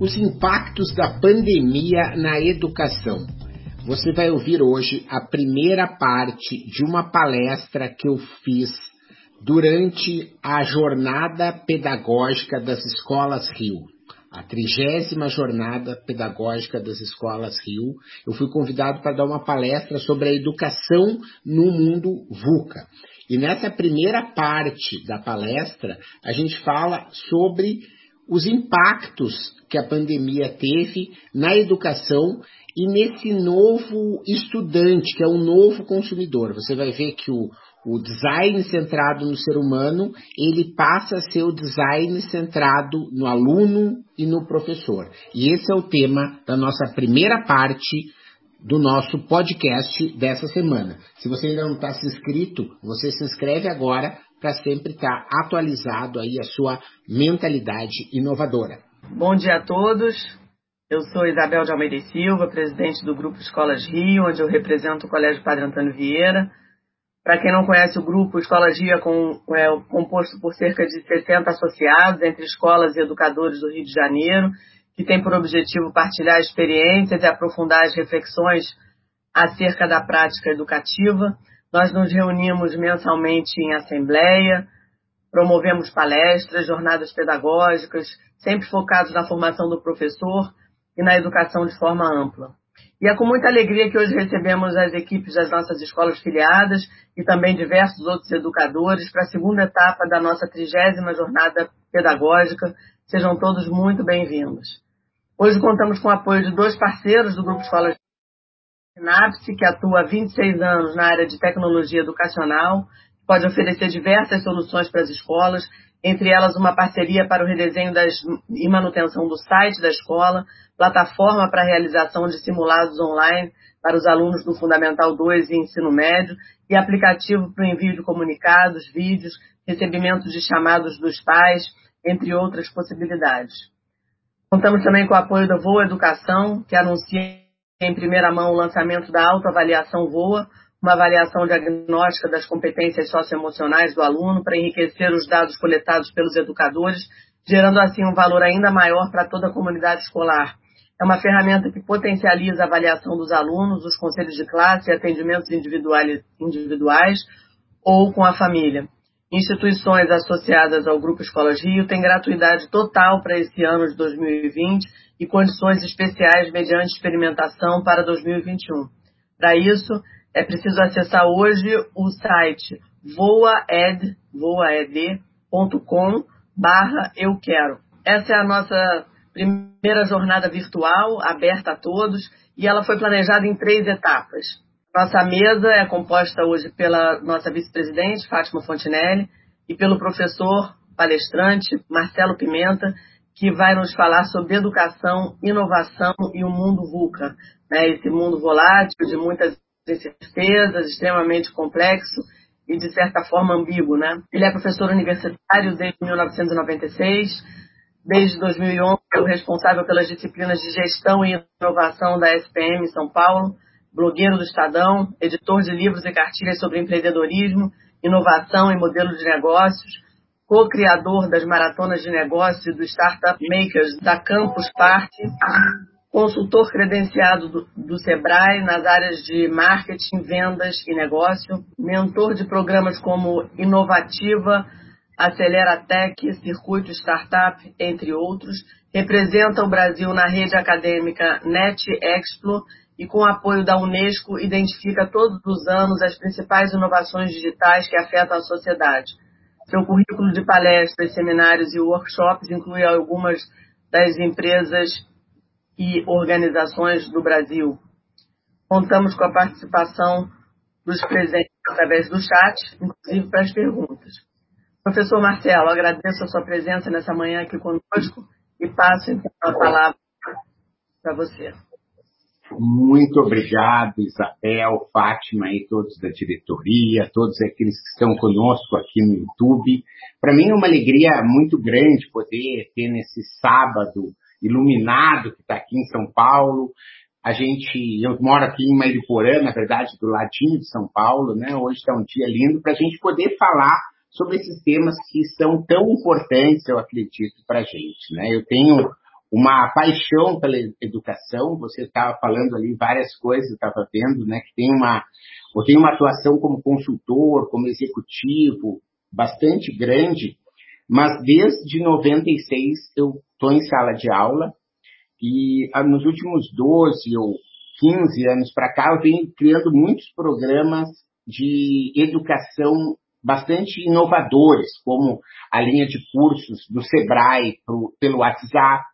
Os impactos da pandemia na educação. Você vai ouvir hoje a primeira parte de uma palestra que eu fiz durante a jornada pedagógica das escolas Rio, a trigésima jornada pedagógica das escolas Rio. Eu fui convidado para dar uma palestra sobre a educação no mundo VUCA. E nessa primeira parte da palestra, a gente fala sobre os impactos que a pandemia teve na educação e nesse novo estudante, que é um novo consumidor. Você vai ver que o, o design centrado no ser humano, ele passa a ser o design centrado no aluno e no professor. E esse é o tema da nossa primeira parte do nosso podcast dessa semana. Se você ainda não está se inscrito, você se inscreve agora para sempre estar atualizado aí a sua mentalidade inovadora. Bom dia a todos. Eu sou Isabel de Almeida e Silva, presidente do Grupo Escolas Rio, onde eu represento o Colégio Padre Antônio Vieira. Para quem não conhece o grupo, Escolas Rio é, com, é composto por cerca de 60 associados entre escolas e educadores do Rio de Janeiro, que tem por objetivo partilhar experiências e aprofundar as reflexões acerca da prática educativa. Nós nos reunimos mensalmente em assembleia, promovemos palestras, jornadas pedagógicas, sempre focados na formação do professor e na educação de forma ampla. E é com muita alegria que hoje recebemos as equipes das nossas escolas filiadas e também diversos outros educadores para a segunda etapa da nossa trigésima jornada pedagógica. Sejam todos muito bem-vindos. Hoje contamos com o apoio de dois parceiros do Grupo Escolas Sinapse, que atua há 26 anos na área de tecnologia educacional, pode oferecer diversas soluções para as escolas, entre elas uma parceria para o redesenho das, e manutenção do site da escola, plataforma para a realização de simulados online para os alunos do Fundamental 2 e Ensino Médio, e aplicativo para o envio de comunicados, vídeos, recebimento de chamados dos pais, entre outras possibilidades. Contamos também com o apoio da Voa Educação, que anuncia em primeira mão o lançamento da autoavaliação VOA, uma avaliação diagnóstica das competências socioemocionais do aluno para enriquecer os dados coletados pelos educadores, gerando assim um valor ainda maior para toda a comunidade escolar. É uma ferramenta que potencializa a avaliação dos alunos, os conselhos de classe e atendimentos individuais ou com a família. Instituições associadas ao Grupo Escolas Rio têm gratuidade total para esse ano de 2020 e condições especiais mediante experimentação para 2021. Para isso, é preciso acessar hoje o site voaed, voaed.com barra eu quero. Essa é a nossa primeira jornada virtual, aberta a todos, e ela foi planejada em três etapas. Nossa mesa é composta hoje pela nossa vice-presidente, Fátima Fontinelli, e pelo professor palestrante, Marcelo Pimenta, que vai nos falar sobre educação, inovação e o mundo VUCA, né? esse mundo volátil de muitas incertezas, extremamente complexo e, de certa forma, ambíguo. Né? Ele é professor universitário desde 1996. Desde 2011, é o responsável pelas disciplinas de gestão e inovação da SPM São Paulo, blogueiro do Estadão, editor de livros e cartilhas sobre empreendedorismo, inovação e modelo de negócios, co-criador das maratonas de negócios e do Startup Makers da Campus Party, consultor credenciado do, do, Sebrae nas áreas de marketing, vendas e negócio, mentor de programas como Inovativa, Acelera Tech, Circuito Startup, entre outros, representa o Brasil na rede acadêmica NET Explo e, com apoio da Unesco, identifica todos os anos as principais inovações digitais que afetam a sociedade. Seu currículo de palestras, seminários e workshops inclui algumas das empresas e organizações do Brasil. Contamos com a participação dos presentes através do chat, inclusive para as perguntas. Professor Marcelo, agradeço a sua presença nessa manhã aqui conosco e passo então a palavra para você. Muito obrigado, Isabel, Fátima e todos da diretoria, todos aqueles que estão conosco aqui no YouTube. Para mim é uma alegria muito grande poder ter nesse sábado iluminado que está aqui em São Paulo. A gente, eu moro aqui em Mairiporã, na verdade, do ladinho de São Paulo, né? Hoje está um dia lindo para a gente poder falar sobre esses temas que são tão importantes, eu acredito, para a gente, né? Eu tenho uma paixão pela educação. Você estava falando ali várias coisas, estava vendo, né? Que tem uma, tenho uma atuação como consultor, como executivo, bastante grande, mas desde 96 eu estou em sala de aula e ah, nos últimos 12 ou 15 anos para cá eu venho criando muitos programas de educação bastante inovadores, como a linha de cursos do Sebrae pro, pelo WhatsApp,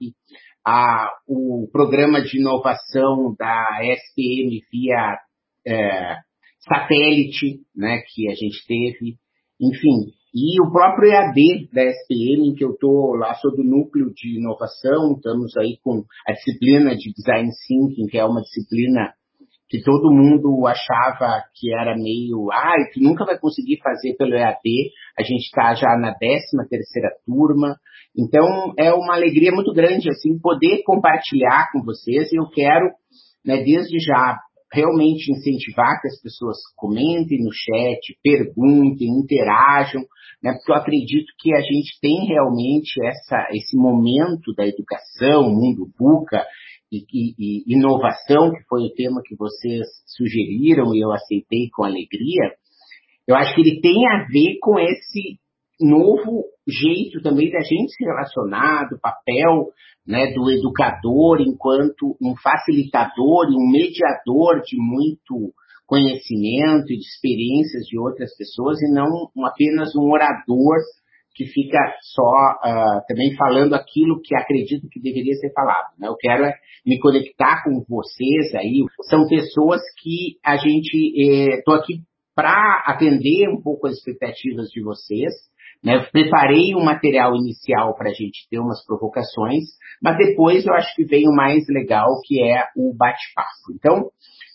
a, o programa de inovação da SPM via é, satélite, né, que a gente teve, enfim, e o próprio EAD da SPM, que eu estou lá, sou do núcleo de inovação, estamos aí com a disciplina de Design Thinking, que é uma disciplina que todo mundo achava que era meio, ah, que nunca vai conseguir fazer pelo EAD. A gente está já na 13 terceira turma. Então, é uma alegria muito grande, assim, poder compartilhar com vocês. E eu quero, né, desde já, realmente incentivar que as pessoas comentem no chat, perguntem, interajam, né, porque eu acredito que a gente tem realmente essa, esse momento da educação, mundo buca, e, e, e, inovação, que foi o tema que vocês sugeriram e eu aceitei com alegria, eu acho que ele tem a ver com esse novo jeito também da gente se relacionar, do papel né, do educador enquanto um facilitador e um mediador de muito conhecimento e de experiências de outras pessoas e não apenas um orador que fica só uh, também falando aquilo que acredito que deveria ser falado. Né? Eu quero é me conectar com vocês aí. São pessoas que a gente estou eh, aqui para atender um pouco as expectativas de vocês. Né? Eu preparei um material inicial para a gente ter umas provocações, mas depois eu acho que vem o mais legal, que é o bate-papo. Então,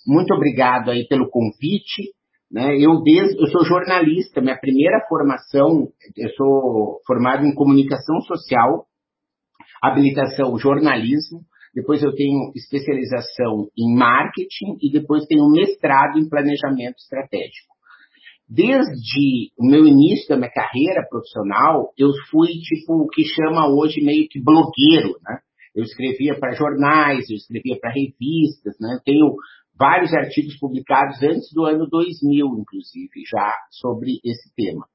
muito obrigado aí pelo convite. Né? Eu, desde, eu sou jornalista, minha primeira formação, eu sou formado em comunicação social, habilitação jornalismo, depois eu tenho especialização em marketing e depois tenho mestrado em planejamento estratégico. Desde o meu início da minha carreira profissional, eu fui tipo o que chama hoje meio que blogueiro, né? Eu escrevia para jornais, eu escrevia para revistas, né? Eu tenho vários artigos publicados antes do ano 2000, inclusive, já sobre esse tema.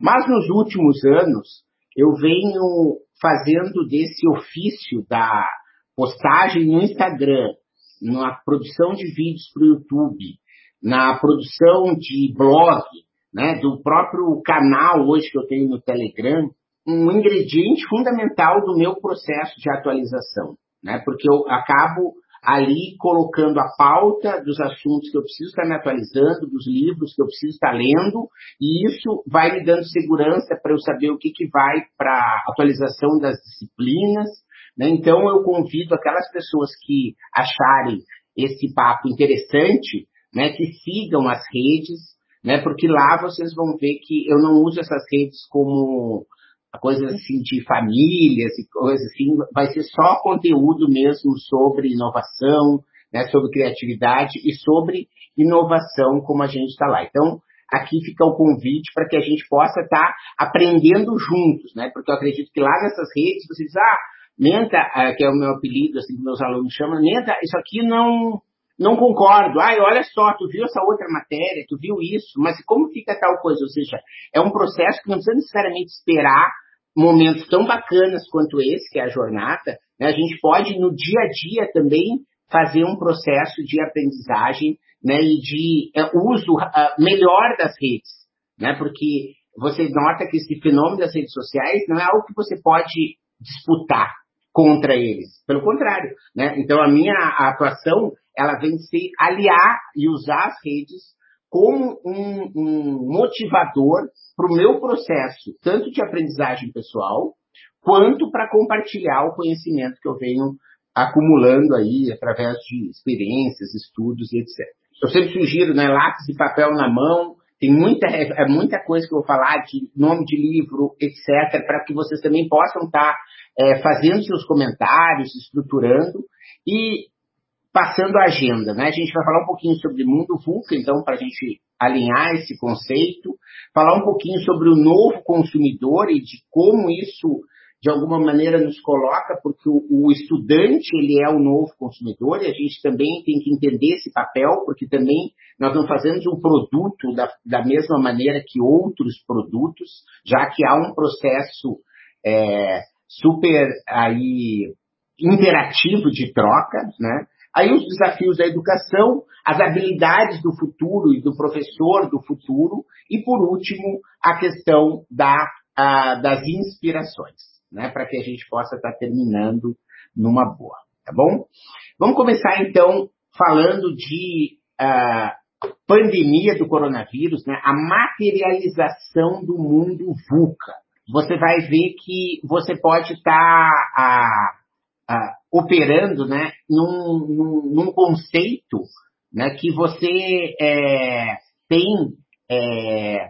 Mas nos últimos anos, eu venho fazendo desse ofício da postagem no Instagram, na produção de vídeos para o YouTube, na produção de blog, né, do próprio canal hoje que eu tenho no Telegram, um ingrediente fundamental do meu processo de atualização, né, porque eu acabo ali colocando a pauta dos assuntos que eu preciso estar me atualizando, dos livros que eu preciso estar lendo, e isso vai me dando segurança para eu saber o que, que vai para a atualização das disciplinas. Né? Então, eu convido aquelas pessoas que acharem esse papo interessante, né, que sigam as redes, né, porque lá vocês vão ver que eu não uso essas redes como coisas assim de famílias e coisas assim, vai ser só conteúdo mesmo sobre inovação, né, sobre criatividade e sobre inovação como a gente está lá. Então, aqui fica o convite para que a gente possa estar tá aprendendo juntos, né? Porque eu acredito que lá nessas redes você diz, ah, Menta, ah, que é o meu apelido, assim que meus alunos chamam, Menta, isso aqui não não concordo. Ai, olha só, tu viu essa outra matéria, tu viu isso, mas como fica tal coisa? Ou seja, é um processo que não precisa necessariamente esperar momentos tão bacanas quanto esse, que é a jornada. Né? A gente pode, no dia a dia, também fazer um processo de aprendizagem né, e de é, uso uh, melhor das redes. Né? Porque você nota que esse fenômeno das redes sociais não é algo que você pode disputar contra eles. Pelo contrário. Né? Então, a minha atuação ela vem se aliar e usar as redes como um, um motivador para o meu processo, tanto de aprendizagem pessoal, quanto para compartilhar o conhecimento que eu venho acumulando aí através de experiências, estudos e etc. Eu sempre sugiro, né, lápis e papel na mão, tem muita, é, muita coisa que eu vou falar de nome de livro, etc., para que vocês também possam estar tá, é, fazendo seus comentários, estruturando e passando a agenda. Né? A gente vai falar um pouquinho sobre mundo VUCA, então, para a gente alinhar esse conceito, falar um pouquinho sobre o novo consumidor e de como isso de alguma maneira nos coloca, porque o, o, estudante ele é o novo consumidor e a gente também tem que entender esse papel, porque também nós não fazemos um produto da, da mesma maneira que outros produtos, já que há um processo é, super aí interativo de troca, né? Aí os desafios da educação, as habilidades do futuro e do professor do futuro, e por último, a questão da, a, das inspirações né, para que a gente possa estar tá terminando numa boa, tá bom? Vamos começar então falando de uh, pandemia do coronavírus, né, a materialização do mundo VUCA. Você vai ver que você pode estar tá, uh, operando né, num, num, num, conceito né, que você é, tem é,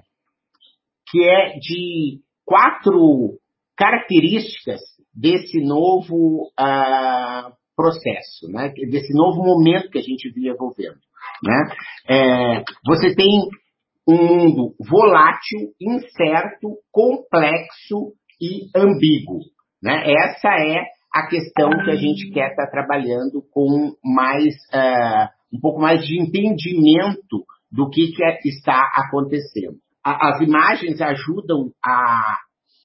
que é de quatro características desse novo uh, processo, né? desse novo momento que a gente vive envolvendo. Né? É, você tem um mundo volátil, incerto, complexo e ambíguo. Né? Essa é a questão que a gente quer estar tá trabalhando com mais uh, um pouco mais de entendimento do que, que é, está acontecendo. A, as imagens ajudam a,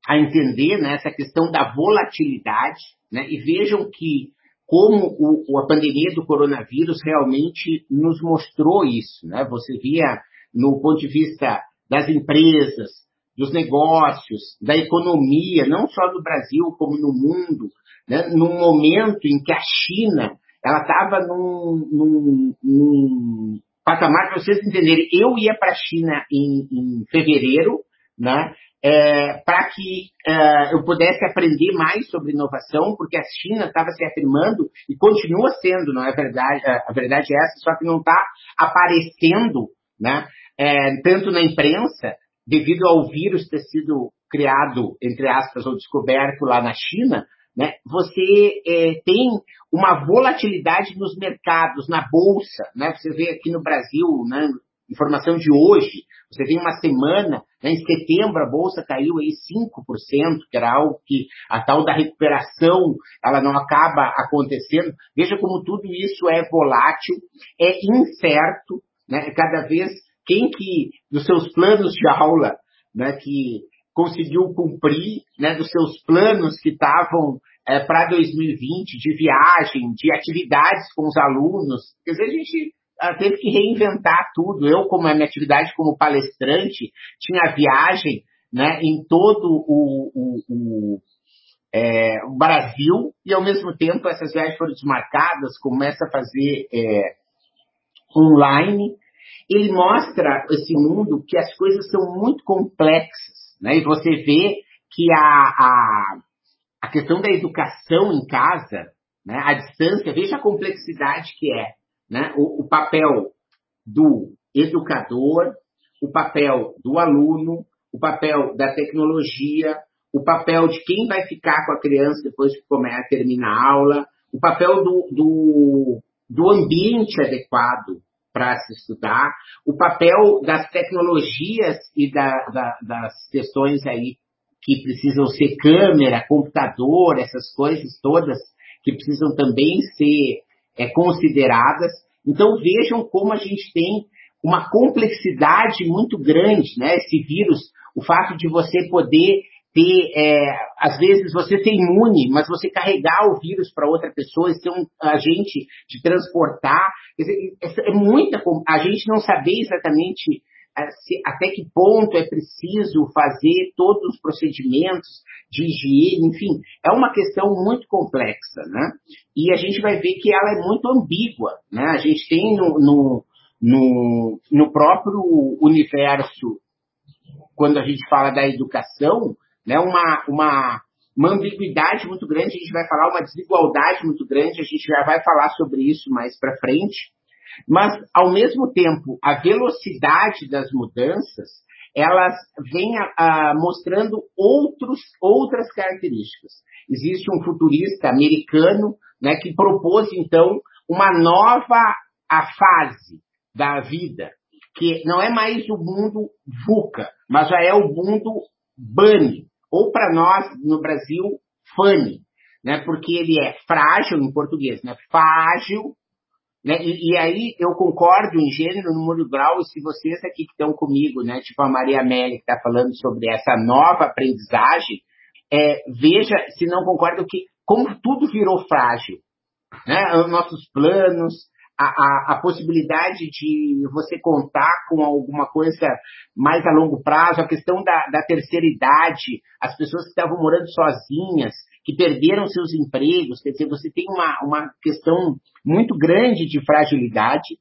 a entender né, essa questão da volatilidade, né, e vejam que como o, a pandemia do coronavírus realmente nos mostrou isso. Né? Você via no ponto de vista das empresas, dos negócios, da economia, não só no Brasil, como no mundo, né? num momento em que a China ela estava num, num, num patamar, para vocês entenderem, eu ia para a China em, em fevereiro, né? é, para que é, eu pudesse aprender mais sobre inovação, porque a China estava se afirmando e continua sendo, não é verdade? É, a verdade é essa, só que não está aparecendo, né? É, tanto na imprensa, devido ao vírus ter sido criado, entre aspas, ou descoberto lá na China, né? Você é, tem uma volatilidade nos mercados, na bolsa, né? Você vê aqui no Brasil, né? informação de hoje, você tem uma semana, né, em setembro a bolsa caiu aí 5%, que era algo que a tal da recuperação, ela não acaba acontecendo. Veja como tudo isso é volátil, é incerto, né, cada vez quem que dos seus planos de aula, né, que conseguiu cumprir, né, dos seus planos que estavam é, para 2020 de viagem, de atividades com os alunos. Quer dizer, a gente ela teve que reinventar tudo. Eu, como a minha atividade como palestrante, tinha viagem né, em todo o, o, o, é, Brasil e, ao mesmo tempo, essas viagens foram desmarcadas, começa a fazer é, online. Ele mostra esse mundo que as coisas são muito complexas. Né, e você vê que a, a, a questão da educação em casa, né, a distância, veja a complexidade que é né? o, o papel do educador, o papel do aluno, o papel da tecnologia, o papel de quem vai ficar com a criança depois que começa, termina a aula, o papel do, do, do ambiente adequado para se estudar, o papel das tecnologias e da, da, das questões aí que precisam ser câmera, computador, essas coisas todas que precisam também ser é, consideradas. Então vejam como a gente tem uma complexidade muito grande, né? Esse vírus, o fato de você poder ter, é, às vezes você ser imune, mas você carregar o vírus para outra pessoa e ser um agente de transportar, é muita, a gente não saber exatamente até que ponto é preciso fazer todos os procedimentos de higiene, enfim, é uma questão muito complexa, né? E a gente vai ver que ela é muito ambígua, né? A gente tem no, no, no, no próprio universo, quando a gente fala da educação, né, uma, uma, uma ambiguidade muito grande, a gente vai falar uma desigualdade muito grande, a gente já vai falar sobre isso mais para frente. Mas, ao mesmo tempo, a velocidade das mudanças, elas vêm mostrando outros, outras características. Existe um futurista americano né, que propôs, então, uma nova a fase da vida, que não é mais o mundo VUCA, mas já é o mundo BANI, ou para nós, no Brasil, FANI, né, porque ele é frágil em português, né, frágil, né, e, e, aí eu concordo em gênero, número grau, e se vocês aqui que estão comigo, né, tipo a Maria Amélia que está falando sobre essa nova aprendizagem, é, veja se não concordam que como tudo virou frágil, né, os nossos planos, a, a, a, possibilidade de você contar com alguma coisa mais a longo prazo, a questão da, da terceira idade, as pessoas que estavam morando sozinhas, que perderam seus empregos, quer dizer, você tem uma, uma questão muito grande de fragilidade.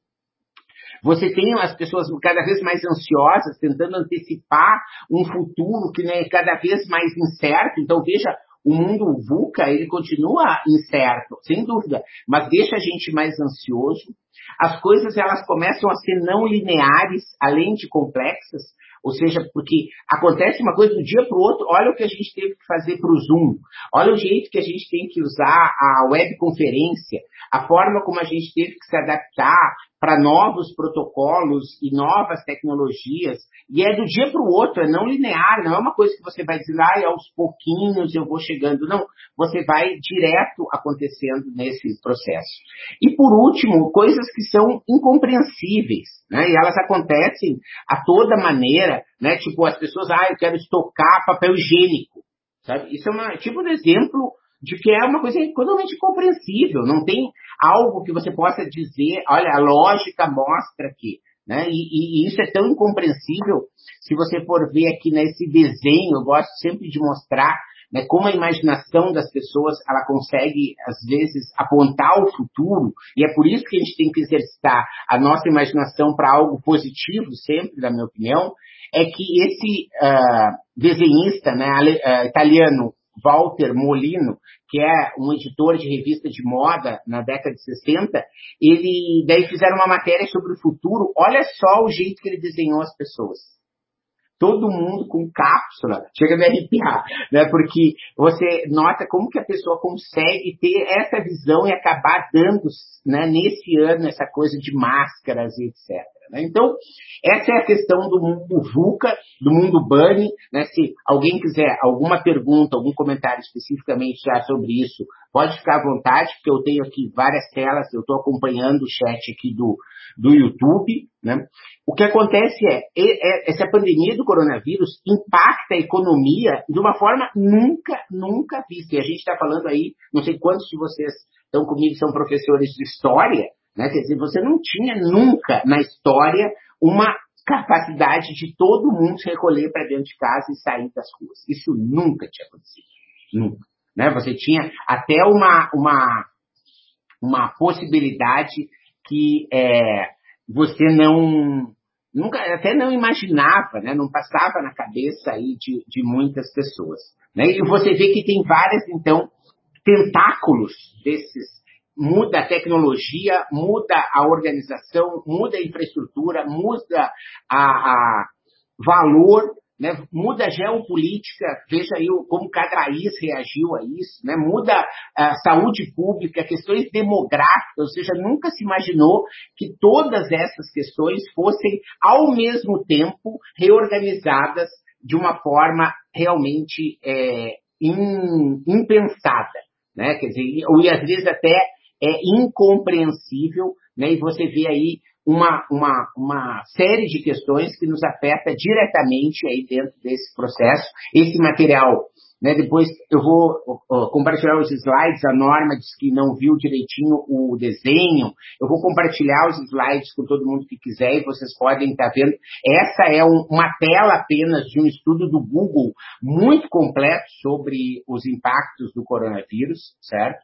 Você tem as pessoas cada vez mais ansiosas, tentando antecipar um futuro que é cada vez mais incerto. Então, veja o mundo VUCA, ele continua incerto, sem dúvida, mas deixa a gente mais ansioso. As coisas, elas começam a ser não lineares, além de complexas, ou seja, porque acontece uma coisa do dia para o outro, olha o que a gente teve que fazer para o Zoom, olha o jeito que a gente tem que usar a webconferência, a forma como a gente teve que se adaptar para novos protocolos e novas tecnologias, e é do dia para o outro, é não linear, não é uma coisa que você vai dizer, ah, aos pouquinhos eu vou chegando, não, você vai direto acontecendo nesse processo. E por último, coisas que são incompreensíveis, né, e elas acontecem a toda maneira, né, tipo as pessoas, ah, eu quero estocar papel higiênico, sabe? Isso é um tipo de exemplo de que é uma coisa totalmente compreensível, não tem algo que você possa dizer, olha, a lógica mostra que, né? E, e, isso é tão incompreensível, se você for ver aqui nesse desenho, eu gosto sempre de mostrar né, como a imaginação das pessoas ela consegue, às vezes, apontar o futuro, e é por isso que a gente tem que exercitar a nossa imaginação para algo positivo, sempre, na minha opinião, é que esse uh, desenhista né, uh, italiano Walter Molino, que é um editor de revista de moda na década de 60, ele daí fizeram uma matéria sobre o futuro. Olha só o jeito que ele desenhou as pessoas. Todo mundo com cápsula, chega a me arrepiar, né? Porque você nota como que a pessoa consegue ter essa visão e acabar dando, né, nesse ano, essa coisa de máscaras e etc. Né? Então, essa é a questão do mundo VUCA, do mundo Bunny. Né? Se alguém quiser alguma pergunta, algum comentário especificamente já sobre isso, pode ficar à vontade, porque eu tenho aqui várias telas, eu estou acompanhando o chat aqui do, do YouTube. Né? O que acontece é, é, essa pandemia do coronavírus impacta a economia de uma forma nunca, nunca vista. E a gente está falando aí, não sei quantos de vocês estão comigo, são professores de história, né? Quer dizer, você não tinha nunca na história uma capacidade de todo mundo se recolher para dentro de casa e sair das ruas. Isso nunca tinha acontecido. Nunca. Né? Você tinha até uma, uma, uma possibilidade que é, você não nunca até não imaginava, né? não passava na cabeça aí de, de muitas pessoas. Né? E você vê que tem várias, então, tentáculos desses muda a tecnologia, muda a organização, muda a infraestrutura, muda a, a valor, né? muda a geopolítica, veja aí como cada reagiu a isso, né? muda a saúde pública, questões demográficas, ou seja, nunca se imaginou que todas essas questões fossem, ao mesmo tempo, reorganizadas de uma forma realmente é, impensada. Né? Quer dizer, e às vezes até é incompreensível, né? E você vê aí uma, uma, uma série de questões que nos afeta diretamente aí dentro desse processo. Esse material né? Depois eu vou uh, compartilhar os slides, a Norma disse que não viu direitinho o desenho. Eu vou compartilhar os slides com todo mundo que quiser e vocês podem estar vendo. Essa é um, uma tela apenas de um estudo do Google muito completo sobre os impactos do coronavírus, certo?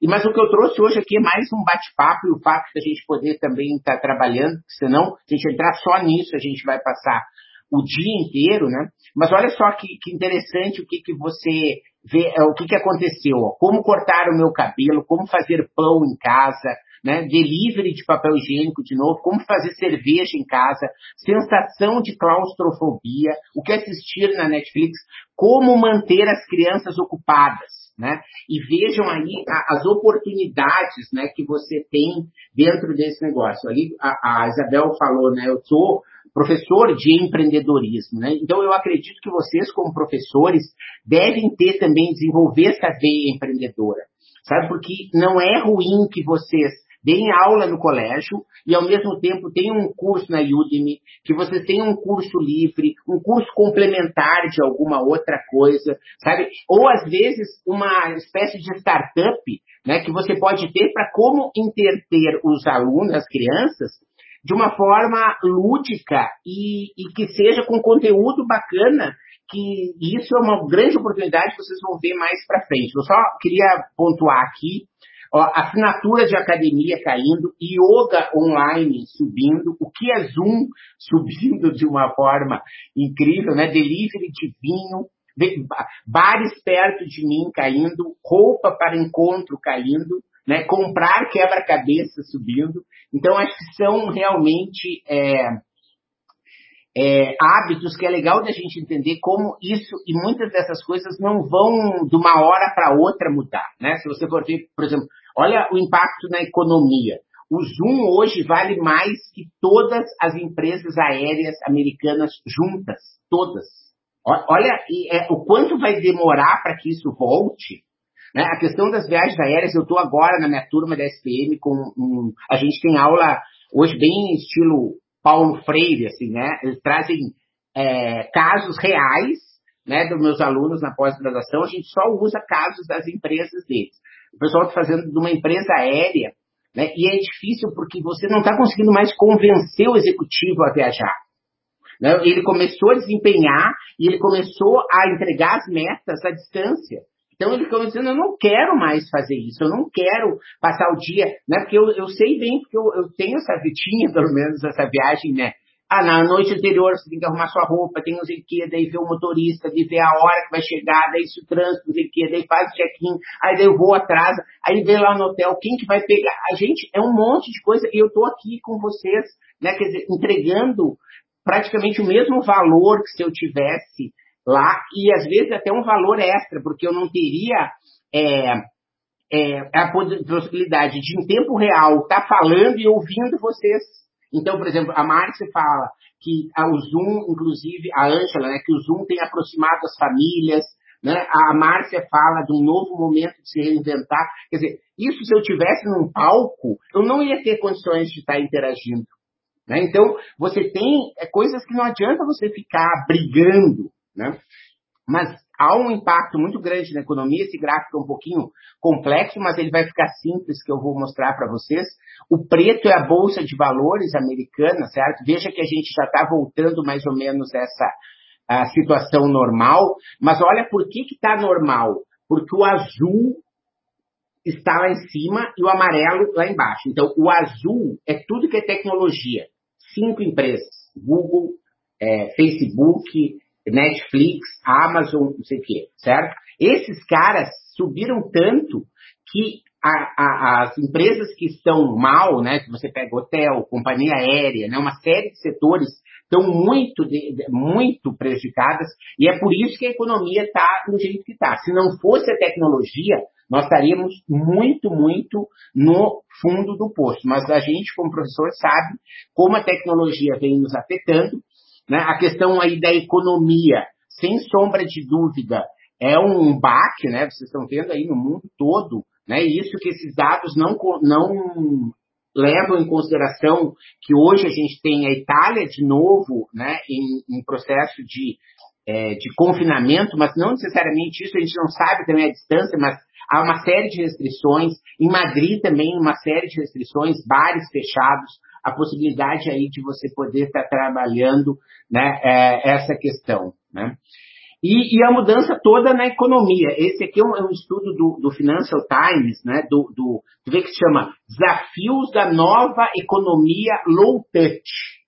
E, mas o que eu trouxe hoje aqui é mais um bate-papo e o fato de a gente poder também estar trabalhando, senão, se a gente entrar só nisso, a gente vai passar o dia inteiro, né? Mas olha só que, que interessante o que, que você ver é, o que, que aconteceu, ó, como cortar o meu cabelo, como fazer pão em casa, né? Delivery de papel higiênico de novo, como fazer cerveja em casa, sensação de claustrofobia, o que assistir na Netflix, como manter as crianças ocupadas, né? E vejam aí as oportunidades, né, que você tem dentro desse negócio. Ali a, a Isabel falou, né? Eu sou professor de empreendedorismo, né? Então eu acredito que vocês como professores devem ter também desenvolver essa veia empreendedora, sabe? Porque não é ruim que vocês deem aula no colégio e ao mesmo tempo tenham um curso na Udemy, que vocês tenham um curso livre, um curso complementar de alguma outra coisa, sabe? Ou às vezes uma espécie de startup, né, que você pode ter para como interter os alunos, as crianças, de uma forma lúdica e, e que seja com conteúdo bacana que isso é uma grande oportunidade que vocês vão ver mais para frente. Eu só queria pontuar aqui Ó, assinatura de academia caindo, yoga online subindo, o que é Zoom subindo de uma forma incrível, né? Delivery de vinho, bares perto de mim caindo, roupa para encontro caindo, né? Comprar quebra-cabeça subindo. Então, acho que são realmente é, é, hábitos que é legal da gente entender como isso e muitas dessas coisas não vão de uma hora para outra mudar, né? Se você for ver, por exemplo, olha o impacto na economia. O Zoom hoje vale mais que todas as empresas aéreas americanas juntas, todas. Olha é, o quanto vai demorar para que isso volte. Né? A questão das viagens aéreas, eu estou agora na minha turma da SPM com um, a gente tem aula hoje bem estilo Paulo Freire, assim, né? Eles trazem é, casos reais, né, dos meus alunos na pós-graduação. A gente só usa casos das empresas deles. O pessoal está fazendo de uma empresa aérea, né? E é difícil porque você não está conseguindo mais convencer o executivo a viajar. Né? Ele começou a desempenhar e ele começou a entregar as metas à distância. Então ele ficou dizendo, eu não quero mais fazer isso, eu não quero passar o dia, né? Porque eu, eu sei bem, porque eu, eu tenho essa vitinha, pelo menos, essa viagem, né? Ah, na noite anterior você tem que arrumar sua roupa, tem não sei o que, daí ver o motorista, daí ver a hora que vai chegar, daí se o trânsito, não sei o que, daí faz o check-in, aí daí eu vou atrás, aí vê lá no hotel, quem que vai pegar? A gente, é um monte de coisa, e eu tô aqui com vocês, né, quer dizer, entregando praticamente o mesmo valor que se eu tivesse lá e às vezes até um valor extra, porque eu não teria é, é, a possibilidade de, em tempo real, estar tá falando e ouvindo vocês. Então, por exemplo, a Márcia fala que o Zoom, inclusive, a Ângela, né, que o Zoom tem aproximado as famílias, né? A Márcia fala de um novo momento de se reinventar. Quer dizer, isso se eu tivesse num palco, eu não ia ter condições de estar interagindo. Né? Então, você tem é, coisas que não adianta você ficar brigando né? Mas há um impacto muito grande na economia. Esse gráfico é um pouquinho complexo, mas ele vai ficar simples, que eu vou mostrar para vocês. O preto é a Bolsa de Valores americana, certo? Veja que a gente já está voltando mais ou menos essa a situação normal. Mas olha por que está normal. Porque o azul está lá em cima e o amarelo lá embaixo. Então, o azul é tudo que é tecnologia. Cinco empresas. Google, é, Facebook, Netflix, Amazon, não sei o quê, certo? Esses caras subiram tanto que a, a, as empresas que estão mal, né, que você pega hotel, companhia aérea, né, uma série de setores estão muito, muito prejudicadas e é por isso que a economia está do jeito que está. Se não fosse a tecnologia, nós estaríamos muito, muito no fundo do poço. Mas a gente, como professor, sabe como a tecnologia vem nos afetando né? A questão aí da economia, sem sombra de dúvida, é um baque, né? Vocês estão vendo aí no mundo todo, né? Isso que esses dados não, não levam em consideração que hoje a gente tem a Itália de novo, né? Em, em processo de, é, de confinamento, mas não necessariamente isso, a gente não sabe também a distância, mas há uma série de restrições. Em Madrid também uma série de restrições, bares fechados, a possibilidade aí de você poder estar trabalhando né, é, essa questão. Né? E, e, a mudança toda na economia. Esse aqui é um, é um estudo do, do, Financial Times, né, do, do, que se chama Desafios da Nova Economia Low Touch.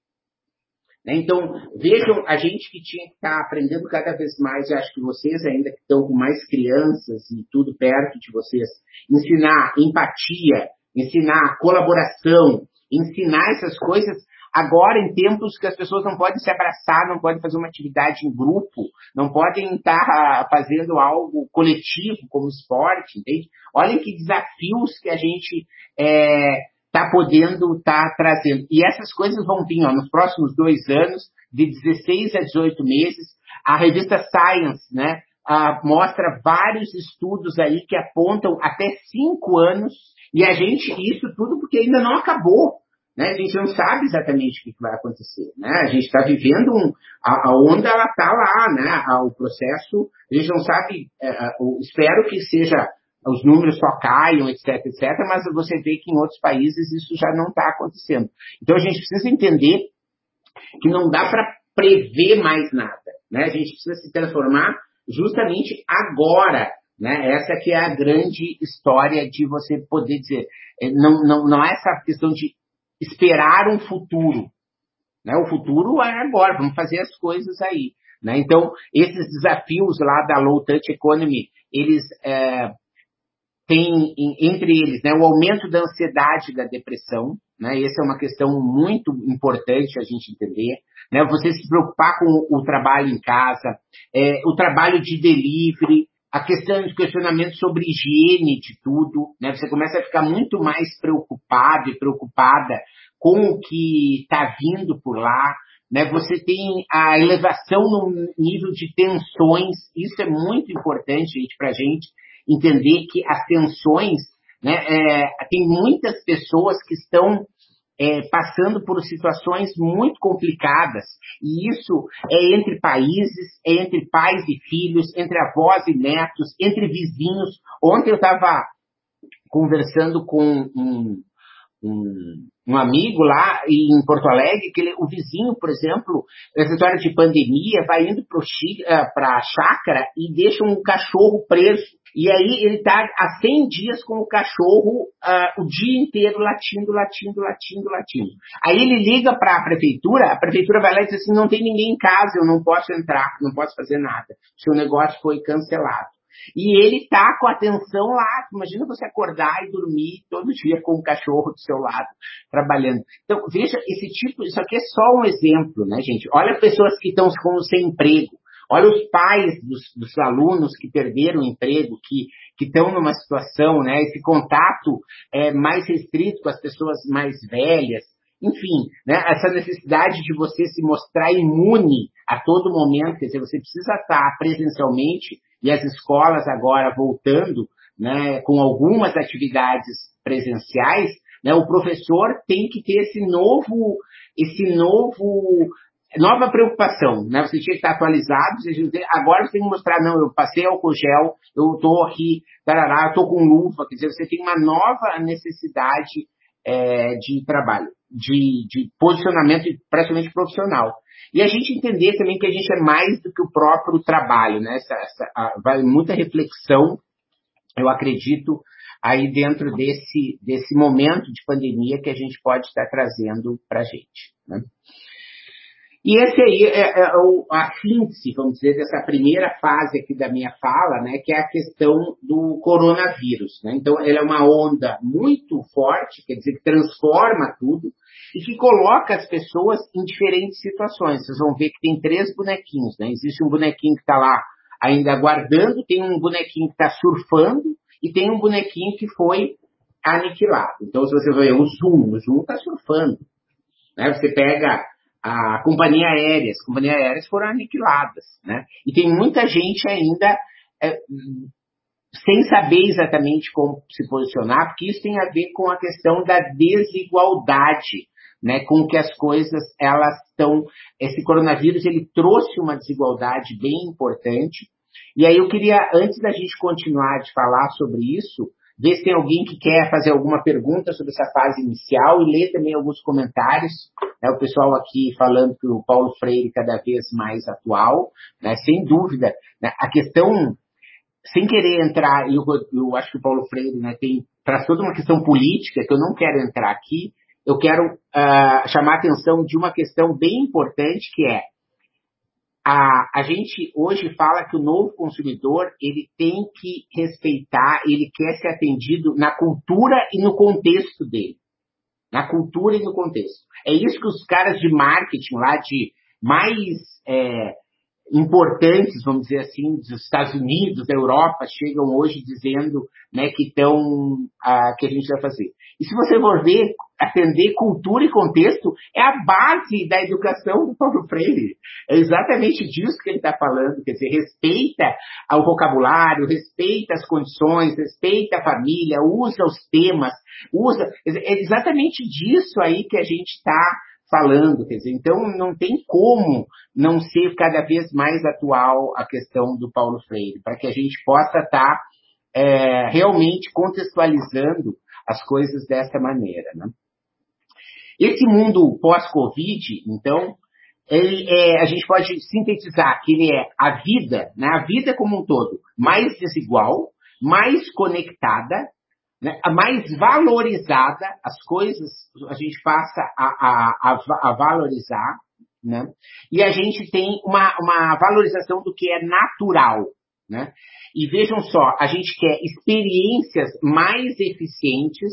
Né? Então, vejam, a gente que tinha que estar aprendendo cada vez mais, eu acho que vocês ainda que estão com mais crianças e tudo perto de vocês, ensinar empatia, ensinar colaboração, ensinar essas coisas agora em tempos que as pessoas não podem se abraçar, não podem fazer uma atividade em grupo, não podem estar fazendo algo coletivo como esporte, entende? Olhem que desafios que a gente é, está podendo estar tá trazendo. E essas coisas vão vir ó, nos próximos dois anos, de 16 a 18 meses. A revista Science né, mostra vários estudos aí que apontam até cinco anos. E a gente, isso tudo porque ainda não acabou. Né? A gente não sabe exatamente o que vai acontecer. Né? A gente está vivendo um, a, a onda, ela está lá, né? o processo, a gente não sabe, é, espero que seja os números só caiam, etc, etc, mas você vê que em outros países isso já não está acontecendo. Então a gente precisa entender que não dá para prever mais nada, né? A gente precisa se transformar justamente agora, né? Essa que é a grande história de você poder dizer, é, não, não, não é essa questão de esperar um futuro, né? O futuro é agora, vamos fazer as coisas aí. Né? Então, esses desafios lá da Low Touch Economy, eles é, tem entre eles né, o aumento da ansiedade e da depressão, né, essa é uma questão muito importante a gente entender, né, você se preocupar com o trabalho em casa, é, o trabalho de delivery, a questão de questionamento sobre higiene de tudo, né, você começa a ficar muito mais preocupado e preocupada com o que está vindo por lá, né, você tem a elevação no nível de tensões, isso é muito importante para a gente, entender que as tensões, né, é, tem muitas pessoas que estão é, passando por situações muito complicadas. E isso é entre países, é entre pais e filhos, entre avós e netos, entre vizinhos. Ontem eu estava conversando com um, um, um, amigo lá em Porto Alegre, que ele, o vizinho, por exemplo, nessa história de pandemia, vai indo para a chácara e deixa um cachorro preso e aí ele está há 100 dias com o cachorro uh, o dia inteiro latindo, latindo, latindo, latindo. Aí ele liga para a prefeitura, a prefeitura vai lá e diz assim, não tem ninguém em casa, eu não posso entrar, não posso fazer nada. Seu negócio foi cancelado. E ele está com a atenção lá. Imagina você acordar e dormir todo dia com o cachorro do seu lado, trabalhando. Então, veja, esse tipo, isso aqui é só um exemplo, né, gente? Olha pessoas que estão sem emprego. Olha os pais dos, dos alunos que perderam o emprego, que, que estão numa situação, né, esse contato é, mais restrito com as pessoas mais velhas. Enfim, né, essa necessidade de você se mostrar imune a todo momento, quer dizer, você precisa estar presencialmente e as escolas agora voltando, né, com algumas atividades presenciais, né, o professor tem que ter esse novo, esse novo nova preocupação, né? Você tinha que estar atualizado, agora você tem que mostrar, não, eu passei álcool gel, eu estou aqui, tarará, eu estou com luva, quer dizer, você tem uma nova necessidade é, de trabalho, de, de posicionamento praticamente profissional. E a gente entender também que a gente é mais do que o próprio trabalho, né? Essa, essa, a, vai muita reflexão, eu acredito, aí dentro desse, desse momento de pandemia que a gente pode estar trazendo para a gente. Né? E esse aí é, é, a síntese, vamos dizer, dessa primeira fase aqui da minha fala, né, que é a questão do coronavírus. Né? Então, ele é uma onda muito forte, quer dizer, que transforma tudo e que coloca as pessoas em diferentes situações. Vocês vão ver que tem três bonequinhos. Né? Existe um bonequinho que está lá ainda aguardando, tem um bonequinho que está surfando e tem um bonequinho que foi aniquilado. Então, se você ver o Zoom, o Zoom está surfando. Né? Você pega a companhia aérea, as companhias aéreas foram aniquiladas, né? E tem muita gente ainda é, sem saber exatamente como se posicionar, porque isso tem a ver com a questão da desigualdade, né? Com que as coisas elas estão, esse coronavírus ele trouxe uma desigualdade bem importante. E aí eu queria, antes da gente continuar de falar sobre isso, ver se tem alguém que quer fazer alguma pergunta sobre essa fase inicial e ler também alguns comentários. Né, o pessoal aqui falando que o Paulo Freire cada vez mais atual, né, sem dúvida. Né, a questão, sem querer entrar, eu, eu acho que o Paulo Freire né, tem traz toda uma questão política que eu não quero entrar aqui, eu quero uh, chamar a atenção de uma questão bem importante que é a, a gente hoje fala que o novo consumidor ele tem que respeitar, ele quer ser atendido na cultura e no contexto dele. Na cultura e no contexto. É isso que os caras de marketing lá de mais é, importantes, vamos dizer assim, dos Estados Unidos, da Europa, chegam hoje dizendo né, que estão, ah, que a gente vai fazer. E se você for ver, atender cultura e contexto é a base da educação do Paulo Freire. É exatamente disso que ele está falando, quer dizer, respeita o vocabulário, respeita as condições, respeita a família, usa os temas, usa, é exatamente disso aí que a gente está falando, quer dizer, então não tem como não ser cada vez mais atual a questão do Paulo Freire, para que a gente possa estar tá, é, realmente contextualizando as coisas dessa maneira. Né? Esse mundo pós-Covid, então, ele é, a gente pode sintetizar que ele é a vida, né, a vida como um todo, mais desigual, mais conectada, né, mais valorizada, as coisas a gente passa a, a, a, a valorizar, né, e a gente tem uma, uma valorização do que é natural. Né? E vejam só, a gente quer experiências mais eficientes,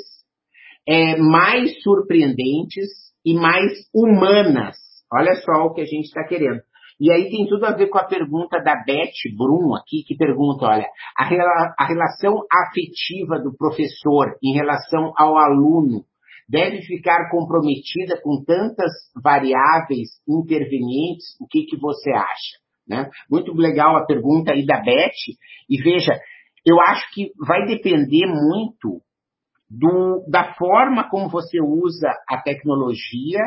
é, mais surpreendentes e mais humanas. Olha só o que a gente está querendo. E aí tem tudo a ver com a pergunta da Beth Brum aqui, que pergunta, olha, a, rela a relação afetiva do professor em relação ao aluno deve ficar comprometida com tantas variáveis intervenientes? O que, que você acha? Né? Muito legal a pergunta aí da Beth. E veja, eu acho que vai depender muito do, da forma como você usa a tecnologia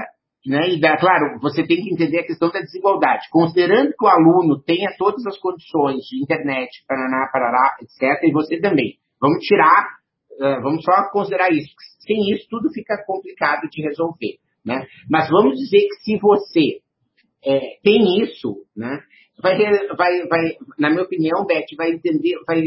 né? E, da, claro, você tem que entender a questão da desigualdade. Considerando que o aluno tenha todas as condições de internet, paraná, parará, etc., e você também. Vamos tirar, uh, vamos só considerar isso. Sem isso, tudo fica complicado de resolver. Né? Mas vamos dizer que se você é, tem isso, né? Vai, vai, vai, na minha opinião, Beth, vai entender, vai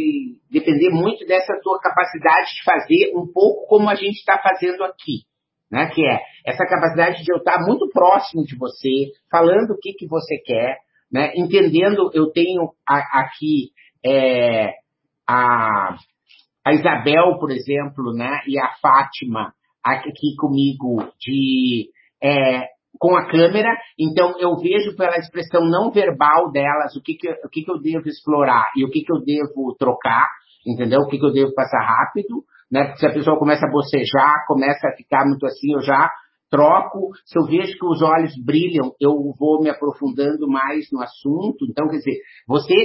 depender muito dessa tua capacidade de fazer um pouco como a gente está fazendo aqui né? Que é essa capacidade de eu estar muito próximo de você, falando o que, que você quer, né? Entendendo, eu tenho a, aqui é, a, a Isabel, por exemplo, né? E a Fátima aqui comigo de é, com a câmera, então eu vejo pela expressão não verbal delas o que, que, o que, que eu devo explorar e o que, que eu devo trocar, entendeu? O que, que eu devo passar rápido né? Se a pessoa começa a bocejar, começa a ficar muito assim, eu já troco. Se eu vejo que os olhos brilham, eu vou me aprofundando mais no assunto. Então, quer dizer, você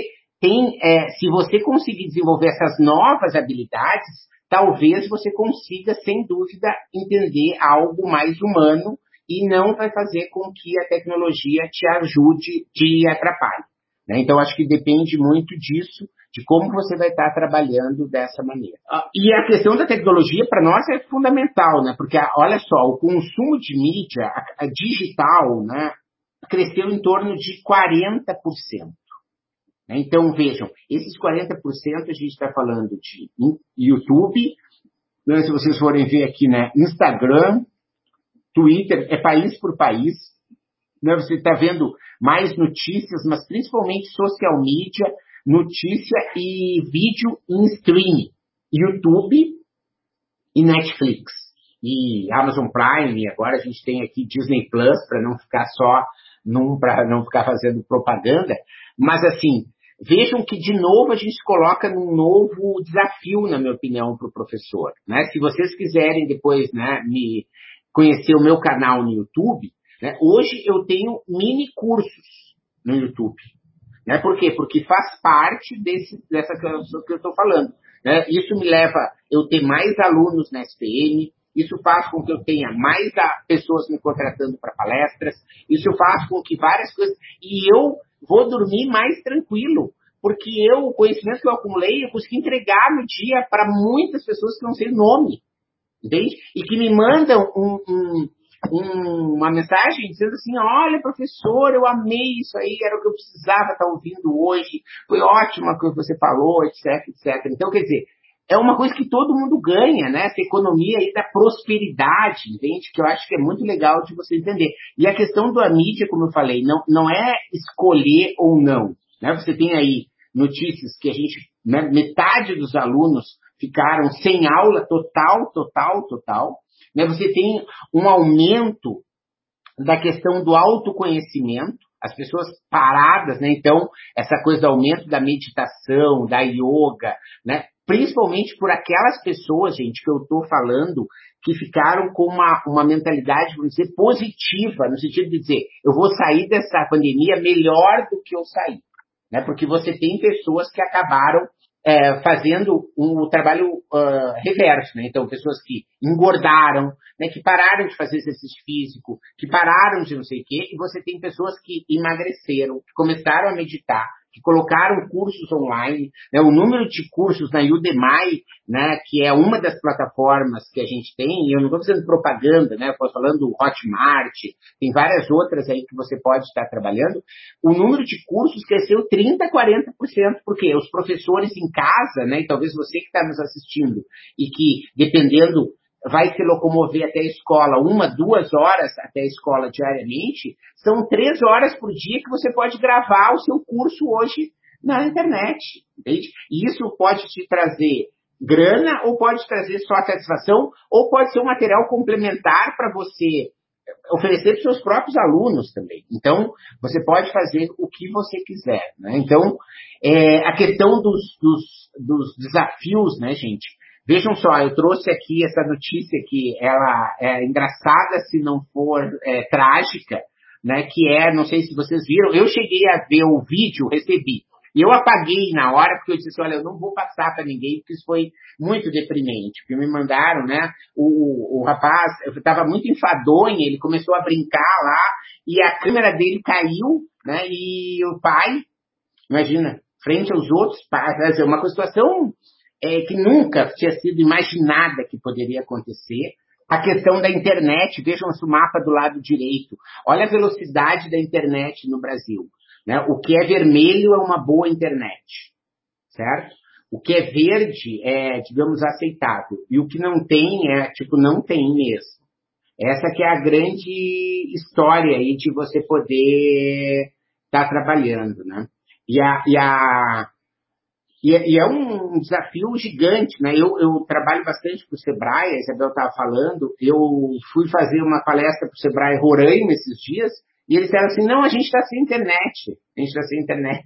tem, é, se você conseguir desenvolver essas novas habilidades, talvez você consiga, sem dúvida, entender algo mais humano e não vai fazer com que a tecnologia te ajude, te atrapalhe. Né? Então, acho que depende muito disso de como você vai estar trabalhando dessa maneira. Ah, e a questão da tecnologia para nós é fundamental, né? Porque olha só, o consumo de mídia a, a digital, né, cresceu em torno de 40%. Né? Então vejam, esses 40% a gente está falando de YouTube, né? se vocês forem ver aqui, né, Instagram, Twitter, é país por país. Né? Você está vendo mais notícias, mas principalmente social media notícia e vídeo em streaming. YouTube e Netflix. E Amazon Prime, agora a gente tem aqui Disney Plus, para não ficar só num, para não ficar fazendo propaganda. Mas assim, vejam que de novo a gente coloca num novo desafio, na minha opinião, para o professor. Né? Se vocês quiserem depois né, me conhecer o meu canal no YouTube, né, hoje eu tenho mini cursos no YouTube. Né? Por quê? Porque faz parte desse, dessa que eu estou falando. Né? Isso me leva eu ter mais alunos na SPM, isso faz com que eu tenha mais pessoas me contratando para palestras, isso faz com que várias coisas. E eu vou dormir mais tranquilo, porque eu, o conhecimento que eu acumulei, eu consegui entregar no dia para muitas pessoas que não o nome. Entende? E que me mandam um, um um, uma mensagem dizendo assim: olha, professor, eu amei isso aí, era o que eu precisava estar ouvindo hoje, foi ótimo o que você falou, etc, etc. Então, quer dizer, é uma coisa que todo mundo ganha, né? Essa economia aí da prosperidade, entende? Que eu acho que é muito legal de você entender. E a questão da mídia, como eu falei, não, não é escolher ou não. Né? Você tem aí notícias que a gente, né, metade dos alunos ficaram sem aula total, total, total. Né? Você tem um aumento da questão do autoconhecimento, as pessoas paradas, né? Então, essa coisa do aumento da meditação, da yoga, né? Principalmente por aquelas pessoas, gente, que eu estou falando, que ficaram com uma, uma mentalidade, vamos dizer, positiva, no sentido de dizer, eu vou sair dessa pandemia melhor do que eu saí. Né? Porque você tem pessoas que acabaram é, fazendo um, trabalho uh, reverso, né? Então, pessoas que engordaram, né? que pararam de fazer exercício físico, que pararam de não sei o quê, e você tem pessoas que emagreceram, que começaram a meditar, que colocaram cursos online, né, o número de cursos na Udemy, né, que é uma das plataformas que a gente tem, e eu não estou fazendo propaganda, né, estou falando do Hotmart, tem várias outras aí que você pode estar trabalhando, o número de cursos cresceu 30%, 40%, porque os professores em casa, né, e talvez você que está nos assistindo, e que, dependendo vai se locomover até a escola uma, duas horas até a escola diariamente, são três horas por dia que você pode gravar o seu curso hoje na internet. Entende? E isso pode te trazer grana ou pode trazer só satisfação ou pode ser um material complementar para você oferecer para seus próprios alunos também. Então, você pode fazer o que você quiser. Né? Então, é, a questão dos, dos, dos desafios, né, gente? Vejam só, eu trouxe aqui essa notícia que ela é engraçada se não for é, trágica, né? Que é, não sei se vocês viram, eu cheguei a ver o vídeo, recebi. E eu apaguei na hora, porque eu disse, olha, eu não vou passar para ninguém, porque isso foi muito deprimente. Porque me mandaram, né? O, o, rapaz estava muito enfadonho, ele começou a brincar lá, e a câmera dele caiu, né? E o pai, imagina, frente aos outros pais, é uma situação é, que nunca tinha sido imaginada que poderia acontecer. A questão da internet, vejam o mapa do lado direito. Olha a velocidade da internet no Brasil. Né? O que é vermelho é uma boa internet, certo? O que é verde é, digamos, aceitável. E o que não tem é, tipo, não tem mesmo. Essa que é a grande história aí de você poder estar tá trabalhando, né? E a, e a, e é, e é, um desafio gigante, né? Eu, eu trabalho bastante para o Sebrae, a Isabel estava falando, eu fui fazer uma palestra para o Sebrae Roraima esses dias, e eles disseram assim, não, a gente está sem internet, a gente está sem internet.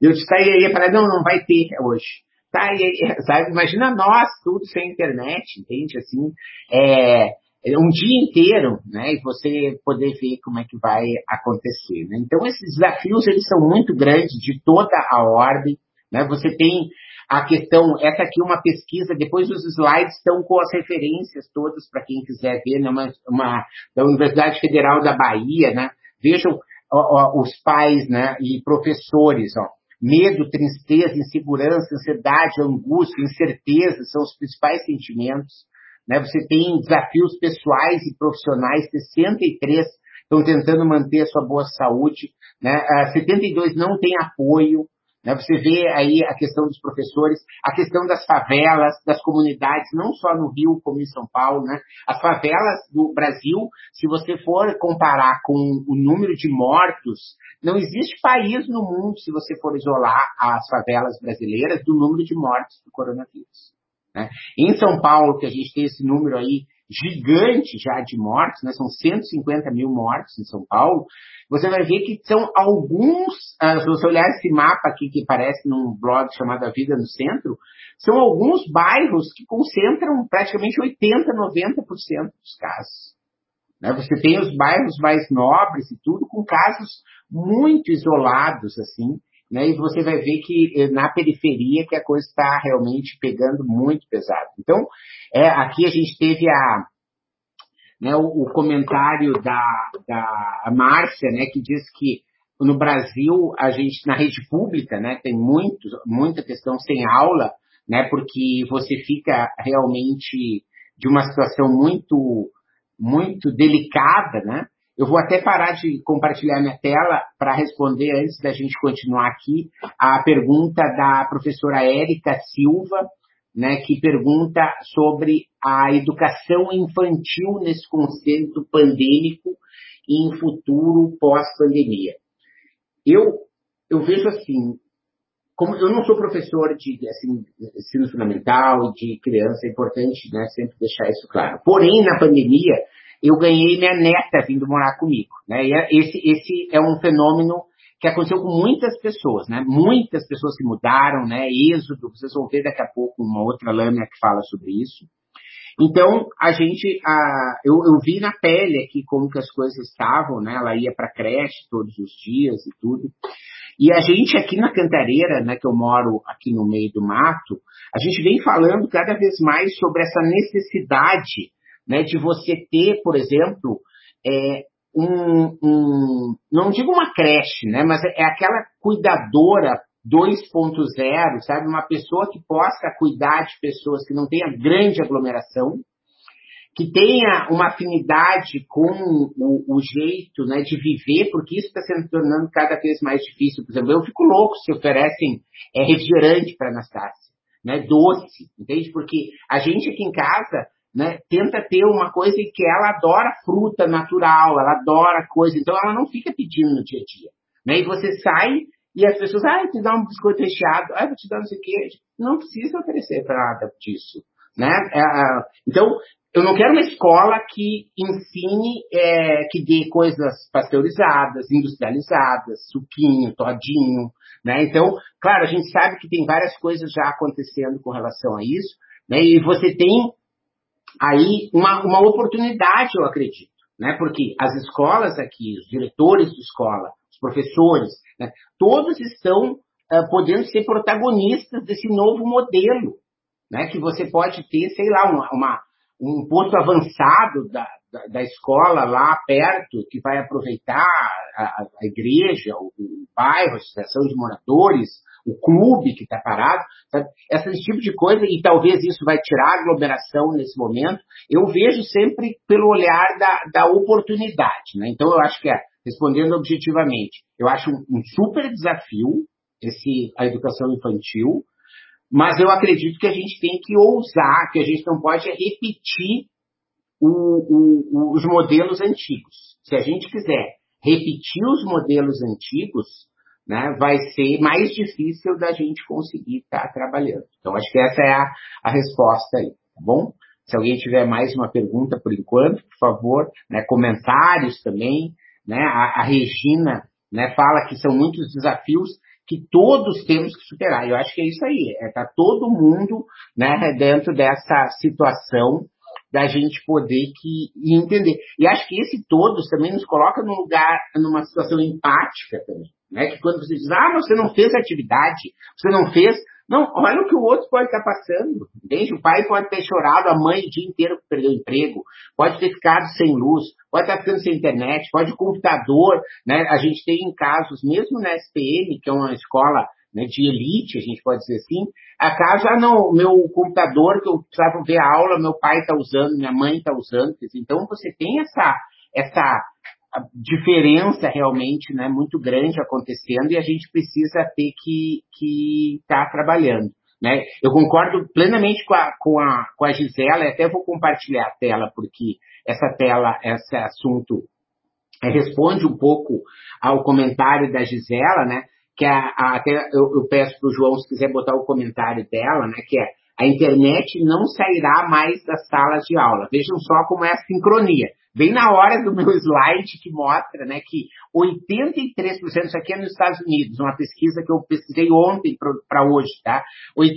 Eu disse, tá, e aí, falei, não, não vai ter hoje. Tá, e aí, sabe, imagina nós, tudo sem internet, entende? Assim, é, é um dia inteiro, né? E você poder ver como é que vai acontecer, né? Então, esses desafios, eles são muito grandes, de toda a ordem, né? Você tem a questão, essa aqui é uma pesquisa, depois os slides estão com as referências todas para quem quiser ver, né? uma, uma, da Universidade Federal da Bahia, né? Vejam ó, ó, os pais né? e professores, ó. Medo, tristeza, insegurança, ansiedade, angústia, incerteza são os principais sentimentos. Né? Você tem desafios pessoais e profissionais, 63 estão tentando manter a sua boa saúde, né? 72 ah, não tem apoio, né? Você vê aí a questão dos professores, a questão das favelas, das comunidades, não só no Rio como em São Paulo. Né? As favelas do Brasil, se você for comparar com o número de mortos, não existe país no mundo, se você for isolar as favelas brasileiras, do número de mortes do coronavírus. Né? Em São Paulo, que a gente tem esse número aí gigante já de mortes, né? são 150 mil mortes em São Paulo, você vai ver que são alguns, uh, se você olhar esse mapa aqui que aparece num blog chamado A Vida no Centro, são alguns bairros que concentram praticamente 80, 90% dos casos. Né? Você tem os bairros mais nobres e tudo, com casos muito isolados, assim, né? E você vai ver que eh, na periferia que a coisa está realmente pegando muito pesado. Então, é, aqui a gente teve a, né, o, o, comentário da, da Márcia, né, que diz que no Brasil, a gente, na rede pública, né, tem muito, muita questão sem aula, né, porque você fica realmente de uma situação muito, muito delicada, né, eu vou até parar de compartilhar minha tela para responder, antes da gente continuar aqui, a pergunta da professora Érica Silva, né, que pergunta sobre a educação infantil nesse conceito pandêmico e em futuro pós-pandemia. Eu, eu vejo assim, como eu não sou professor de assim, ensino fundamental e de criança, é importante né, sempre deixar isso claro. Porém, na pandemia, eu ganhei minha neta vindo morar comigo. Né? E é, esse, esse é um fenômeno que aconteceu com muitas pessoas, né? Muitas pessoas que mudaram, né? Êxodo, vocês vão ver daqui a pouco uma outra lâmina que fala sobre isso. Então, a gente, a, eu, eu, vi na pele aqui como que as coisas estavam, né? Ela ia para creche todos os dias e tudo. E a gente aqui na Cantareira, né, que eu moro aqui no meio do mato, a gente vem falando cada vez mais sobre essa necessidade, né, de você ter, por exemplo, é, um, um, não digo uma creche, né, mas é aquela cuidadora 2.0, sabe? Uma pessoa que possa cuidar de pessoas que não tenha grande aglomeração, que tenha uma afinidade com o, o jeito né, de viver, porque isso está se tornando cada vez mais difícil. Por exemplo, eu fico louco se oferecem é, refrigerante para Anastácia, né, doce, entende? Porque a gente aqui em casa né, tenta ter uma coisa que ela adora fruta natural, ela adora coisa, então ela não fica pedindo no dia a dia. Né? E você sai e as pessoas, ah, te dá um biscoito recheado, ah, vou te dar não sei o quê. Não precisa oferecer para nada disso. Né? É, é, então, eu não quero uma escola que ensine, é, que dê coisas pasteurizadas, industrializadas, suquinho, todinho, né? Então, claro, a gente sabe que tem várias coisas já acontecendo com relação a isso, né? E você tem aí uma, uma oportunidade, eu acredito, né? Porque as escolas aqui, os diretores de escola, os professores, né? todos estão uh, podendo ser protagonistas desse novo modelo, né? Que você pode ter, sei lá, uma, uma um ponto avançado da, da, da, escola lá perto, que vai aproveitar a, a igreja, o, o, bairro, a associação de moradores, o clube que está parado, sabe? esse tipo de coisa, e talvez isso vai tirar a aglomeração nesse momento, eu vejo sempre pelo olhar da, da oportunidade. Né? Então, eu acho que é, respondendo objetivamente, eu acho um, um super desafio esse, a educação infantil, mas eu acredito que a gente tem que ousar, que a gente não pode repetir o, o, os modelos antigos. Se a gente quiser repetir os modelos antigos, né, vai ser mais difícil da gente conseguir estar tá trabalhando. Então, acho que essa é a, a resposta aí, tá bom? Se alguém tiver mais uma pergunta por enquanto, por favor, né, comentários também, né, a, a Regina né, fala que são muitos desafios que todos temos que superar. Eu acho que é isso aí, é tá todo mundo né, dentro dessa situação da gente poder que entender. E acho que esse todos também nos coloca num lugar, numa situação empática também. Né? Que quando você diz, ah, você não fez atividade, você não fez. Não, olha o que o outro pode estar passando. Entende? O pai pode ter chorado a mãe o dia inteiro que perdeu o emprego, pode ter ficado sem luz, pode estar ficando sem internet, pode o computador, né? A gente tem casos, mesmo na SPM, que é uma escola né, de elite, a gente pode dizer assim, acaso, ah, não, meu computador que eu precisava ver a aula, meu pai está usando, minha mãe está usando. Então, você tem essa, essa diferença realmente né, muito grande acontecendo e a gente precisa ter que estar tá trabalhando. Né? Eu concordo plenamente com a, com, a, com a Gisela, até vou compartilhar a tela, porque essa tela, esse assunto é, responde um pouco ao comentário da Gisela, né? que a, a, até eu, eu peço para o João, se quiser botar o comentário dela, né, que é a internet não sairá mais das salas de aula. Vejam só como é a sincronia bem na hora do meu slide que mostra né, que 83%, isso aqui é nos Estados Unidos, uma pesquisa que eu pesquisei ontem para hoje, tá? 83%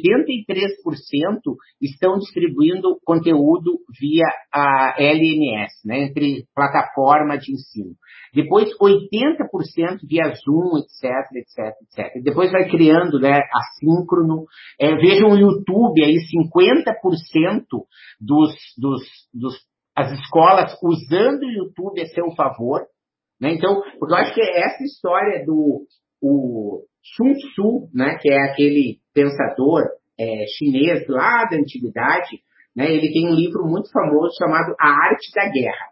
estão distribuindo conteúdo via a LMS, né, entre plataforma de ensino. Depois 80% via Zoom, etc, etc, etc. Depois vai criando, né, assíncrono. É, vejam o YouTube aí, 50% dos, dos, dos as escolas usando o YouTube a seu favor. Né? Então, porque eu acho que essa história do o Sun Tzu, né, que é aquele pensador é, chinês lá da antiguidade, né, ele tem um livro muito famoso chamado A Arte da Guerra.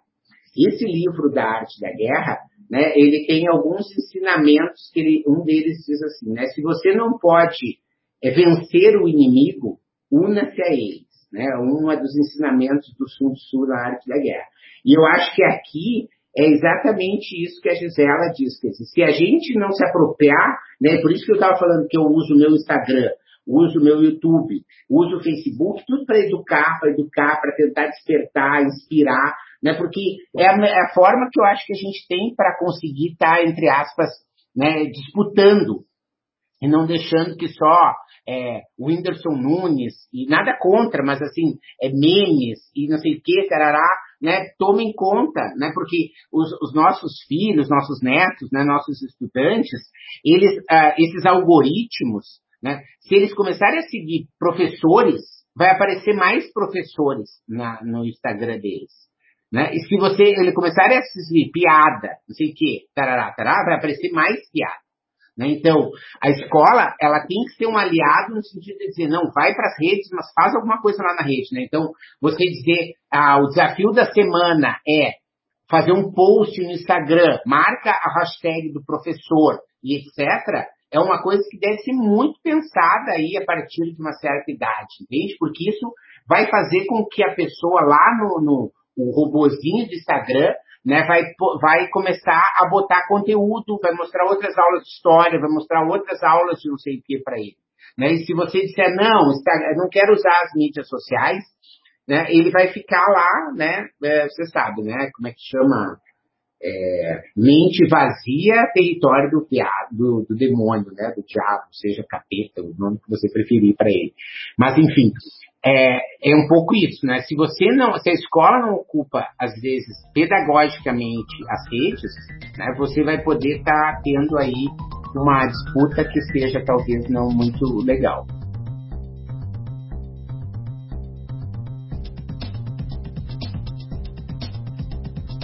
Esse livro da Arte da Guerra, né, ele tem alguns ensinamentos que ele, um deles diz assim, né, se você não pode é, vencer o inimigo, una-se a eles. Né? Um é dos ensinamentos do Sun Tzu na arte da guerra. E eu acho que aqui é exatamente isso que a Gisela diz. Dizer, se a gente não se apropriar, né, por isso que eu estava falando que eu uso o meu Instagram, uso o meu YouTube, uso o Facebook, tudo para educar, para educar, para tentar despertar, inspirar, né, porque é a, é a, forma que eu acho que a gente tem para conseguir estar, tá, entre aspas, né, disputando e não deixando que só é, o Whindersson Nunes, e nada contra, mas assim, é memes e não sei o que, tarará, né, tomem conta, né, porque os, os, nossos filhos, nossos netos, né, nossos estudantes, eles, uh, esses algoritmos, né, se eles começarem a seguir professores, vai aparecer mais professores na, no Instagram deles. Né? E se você ele começar a seguir piada, não sei o que, tarará, tarará, vai aparecer mais piada. Né? Então, a escola, ela tem que ser um aliado no sentido de dizer, não, vai para as redes, mas faz alguma coisa lá na rede. Né? Então, você dizer, ah, o desafio da semana é fazer um post no Instagram, marca a hashtag do professor e etc., é uma coisa que deve ser muito pensada aí a partir de uma certa idade, entende? Porque isso vai fazer com que a pessoa lá no, no o robozinho do Instagram né, vai, vai começar a botar conteúdo, vai mostrar outras aulas de história, vai mostrar outras aulas de não sei o que para ele. Né? E se você disser, não, não quero usar as mídias sociais, né, ele vai ficar lá, né, é, você sabe, né, como é que chama? É, mente vazia, território do, do, do demônio, né, do diabo, seja capeta, o nome que você preferir para ele. Mas, enfim, é, é um pouco isso, né? Se você não, se a escola não ocupa, às vezes, pedagogicamente as redes, né, você vai poder estar tá tendo aí uma disputa que seja talvez não muito legal.